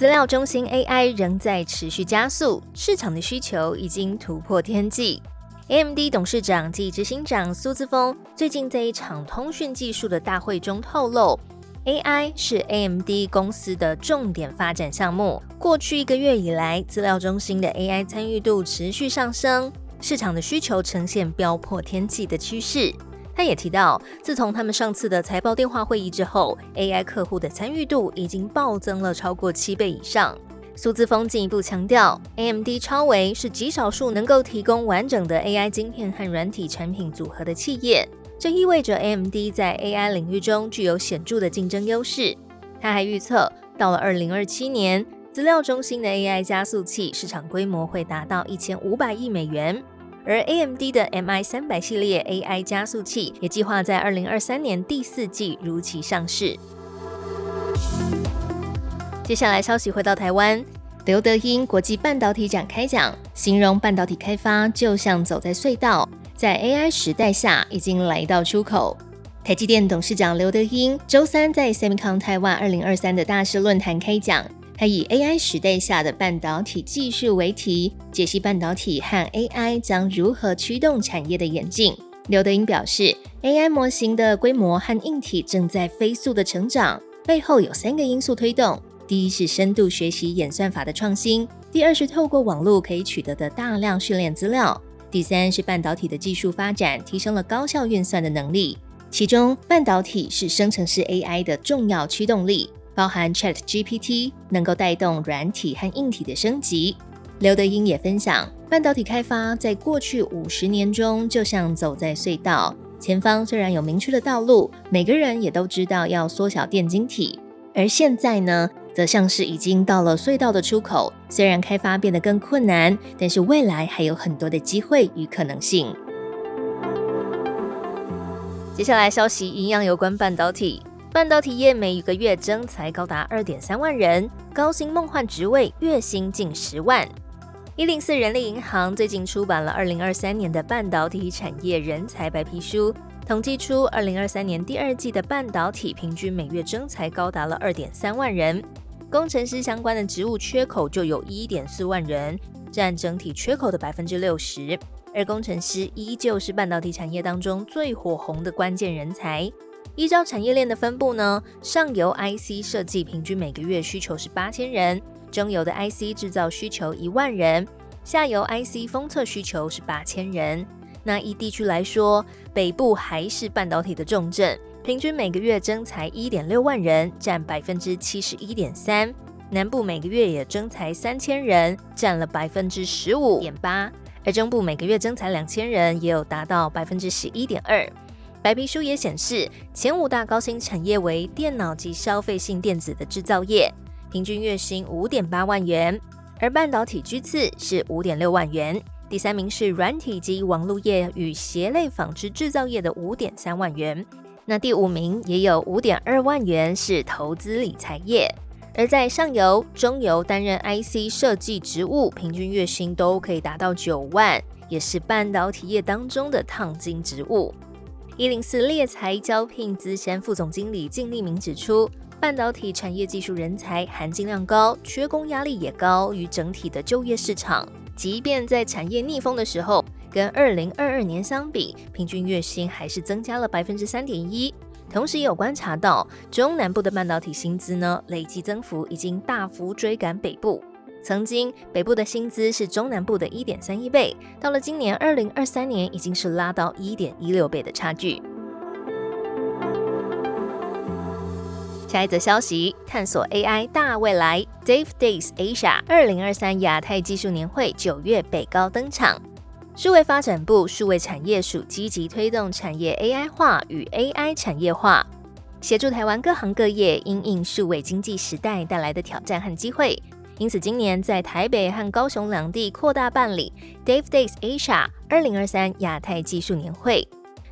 资料中心 AI 仍在持续加速，市场的需求已经突破天际。AMD 董事长及执行长苏姿峰最近在一场通讯技术的大会中透露，AI 是 AMD 公司的重点发展项目。过去一个月以来，资料中心的 AI 参与度持续上升，市场的需求呈现飙破天际的趋势。他也提到，自从他们上次的财报电话会议之后，AI 客户的参与度已经暴增了超过七倍以上。苏姿峰进一步强调，AMD 超维是极少数能够提供完整的 AI 晶片和软体产品组合的企业，这意味着 AMD 在 AI 领域中具有显著的竞争优势。他还预测，到了二零二七年，资料中心的 AI 加速器市场规模会达到一千五百亿美元。而 AMD 的 MI 三百系列 AI 加速器也计划在二零二三年第四季如期上市。接下来消息回到台湾，刘德英国际半导体展开讲，形容半导体开发就像走在隧道，在 AI 时代下已经来到出口。台积电董事长刘德英周三在 Semicon Taiwan 二零二三的大师论坛开讲。他以 AI 时代下的半导体技术为题，解析半导体和 AI 将如何驱动产业的演进。刘德英表示，AI 模型的规模和硬体正在飞速的成长，背后有三个因素推动：第一是深度学习演算法的创新；第二是透过网络可以取得的大量训练资料；第三是半导体的技术发展提升了高效运算的能力。其中，半导体是生成式 AI 的重要驱动力。包含 Chat GPT 能够带动软体和硬体的升级。刘德英也分享，半导体开发在过去五十年中就像走在隧道，前方虽然有明确的道路，每个人也都知道要缩小电晶体，而现在呢，则像是已经到了隧道的出口。虽然开发变得更困难，但是未来还有很多的机会与可能性。接下来消息一样有关半导体。半导体业每一个月增才高达二点三万人，高薪梦幻职位月薪近十万。一零四人力银行最近出版了二零二三年的半导体产业人才白皮书，统计出二零二三年第二季的半导体平均每月增才高达了二点三万人，工程师相关的职务缺口就有一点四万人，占整体缺口的百分之六十。而工程师依旧是半导体产业当中最火红的关键人才。依照产业链的分布呢，上游 IC 设计平均每个月需求是八千人，中游的 IC 制造需求一万人，下游 IC 封测需求是八千人。那依地区来说，北部还是半导体的重镇，平均每个月增才一点六万人，占百分之七十一点三；南部每个月也增才三千人，占了百分之十五点八；而中部每个月增才两千人，也有达到百分之十一点二。白皮书也显示，前五大高薪产业为电脑及消费性电子的制造业，平均月薪五点八万元；而半导体居次是五点六万元，第三名是软体及网络业与鞋类纺织制造业的五点三万元。那第五名也有五点二万元是投资理财业。而在上游、中游担任 IC 设计职务，平均月薪都可以达到九万，也是半导体业当中的烫金职务。一零四猎才招聘资深副总经理靳立明指出，半导体产业技术人才含金量高，缺工压力也高于整体的就业市场。即便在产业逆风的时候，跟二零二二年相比，平均月薪还是增加了百分之三点一。同时也有观察到，中南部的半导体薪资呢，累计增幅已经大幅追赶北部。曾经北部的薪资是中南部的一点三一倍，到了今年二零二三年已经是拉到一点一六倍的差距。下一则消息，探索 AI 大未来，Dave Days Asia 二零二三亚太技术年会九月北高登场。数位发展部数位产业署积极推动产业 AI 化与 AI 产业化。协助台湾各行各业因应数位经济时代带来的挑战和机会。因此，今年在台北和高雄两地扩大办理 Dave Days Asia 二零二三亚太技术年会，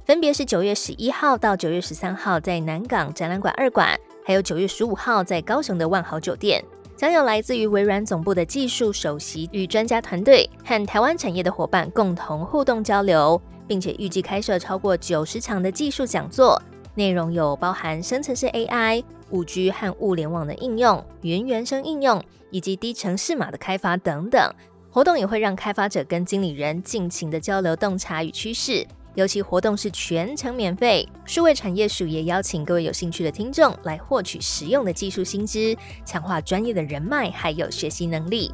分别是九月十一号到九月十三号在南港展览馆二馆，还有九月十五号在高雄的万豪酒店，将有来自于微软总部的技术首席与专家团队和台湾产业的伙伴共同互动交流，并且预计开设超过九十场的技术讲座，内容有包含生成式 AI。五 G 和物联网的应用、云原生应用以及低程式码的开发等等，活动也会让开发者跟经理人尽情的交流洞察与趋势。尤其活动是全程免费，数位产业署也邀请各位有兴趣的听众来获取实用的技术新知，强化专业的人脉还有学习能力。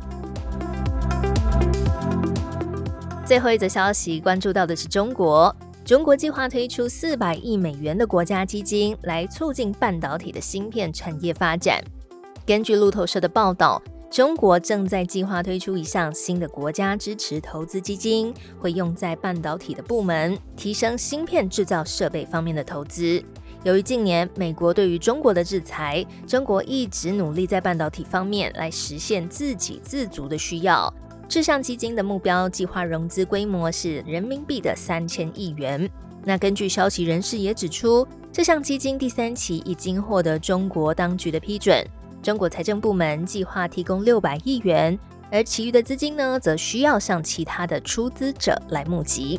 最后一则消息，关注到的是中国。中国计划推出四百亿美元的国家基金，来促进半导体的芯片产业发展。根据路透社的报道，中国正在计划推出一项新的国家支持投资基金，会用在半导体的部门，提升芯片制造设备方面的投资。由于近年美国对于中国的制裁，中国一直努力在半导体方面来实现自给自足的需要。这项基金的目标计划融资规模是人民币的三千亿元。那根据消息人士也指出，这项基金第三期已经获得中国当局的批准。中国财政部门计划提供六百亿元，而其余的资金呢，则需要向其他的出资者来募集。